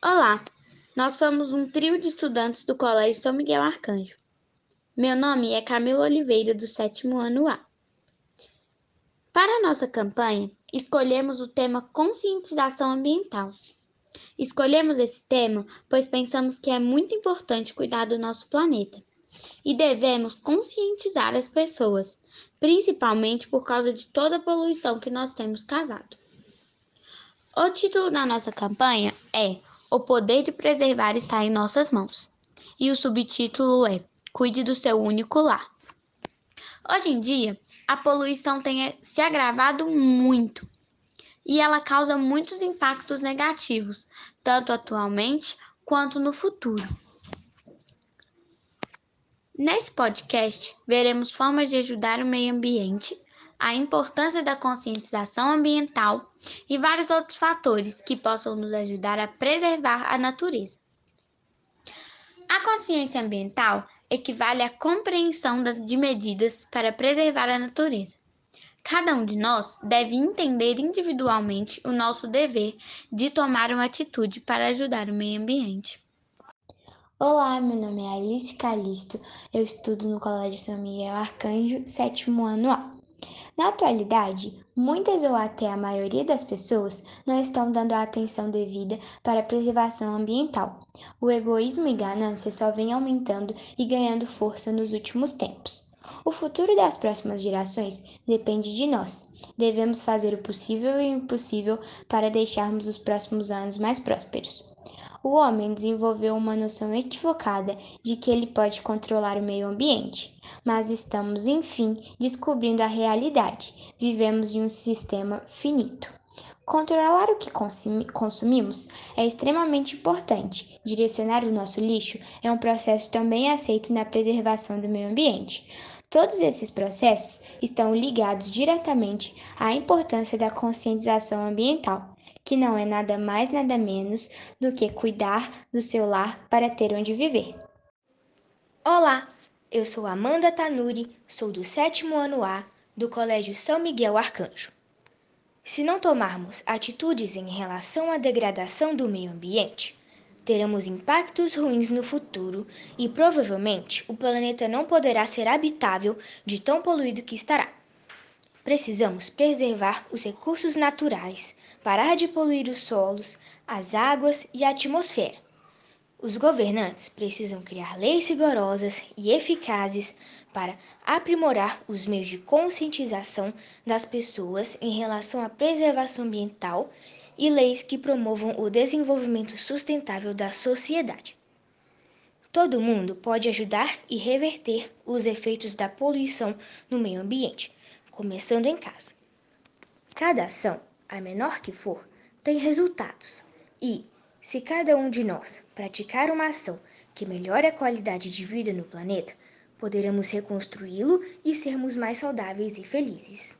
Olá, nós somos um trio de estudantes do Colégio São Miguel Arcanjo. Meu nome é Camila Oliveira, do sétimo ano A. Para nossa campanha, escolhemos o tema conscientização ambiental. Escolhemos esse tema pois pensamos que é muito importante cuidar do nosso planeta e devemos conscientizar as pessoas, principalmente por causa de toda a poluição que nós temos causado. O título da nossa campanha é O Poder de Preservar está em Nossas Mãos e o subtítulo é Cuide do seu único lar. Hoje em dia, a poluição tem se agravado muito e ela causa muitos impactos negativos, tanto atualmente quanto no futuro. Nesse podcast, veremos formas de ajudar o meio ambiente, a importância da conscientização ambiental e vários outros fatores que possam nos ajudar a preservar a natureza. A consciência ambiental equivale à compreensão de medidas para preservar a natureza. Cada um de nós deve entender individualmente o nosso dever de tomar uma atitude para ajudar o meio ambiente. Olá, meu nome é Alice Calisto, eu estudo no Colégio São Miguel Arcanjo, sétimo ano A. Na atualidade, muitas ou até a maioria das pessoas não estão dando a atenção devida para a preservação ambiental. O egoísmo e ganância só vêm aumentando e ganhando força nos últimos tempos. O futuro das próximas gerações depende de nós. Devemos fazer o possível e o impossível para deixarmos os próximos anos mais prósperos. O homem desenvolveu uma noção equivocada de que ele pode controlar o meio ambiente, mas estamos, enfim, descobrindo a realidade. Vivemos em um sistema finito. Controlar o que consumimos é extremamente importante. Direcionar o nosso lixo é um processo também aceito na preservação do meio ambiente. Todos esses processos estão ligados diretamente à importância da conscientização ambiental, que não é nada mais nada menos do que cuidar do seu lar para ter onde viver. Olá, eu sou Amanda Tanuri, sou do sétimo ano A do Colégio São Miguel Arcanjo. Se não tomarmos atitudes em relação à degradação do meio ambiente, teremos impactos ruins no futuro e provavelmente o planeta não poderá ser habitável de tão poluído que estará. Precisamos preservar os recursos naturais, parar de poluir os solos, as águas e a atmosfera. Os governantes precisam criar leis rigorosas e eficazes para aprimorar os meios de conscientização das pessoas em relação à preservação ambiental e leis que promovam o desenvolvimento sustentável da sociedade. Todo mundo pode ajudar e reverter os efeitos da poluição no meio ambiente, começando em casa. Cada ação, a menor que for, tem resultados. E, se cada um de nós praticar uma ação que melhore a qualidade de vida no planeta, poderemos reconstruí-lo e sermos mais saudáveis e felizes.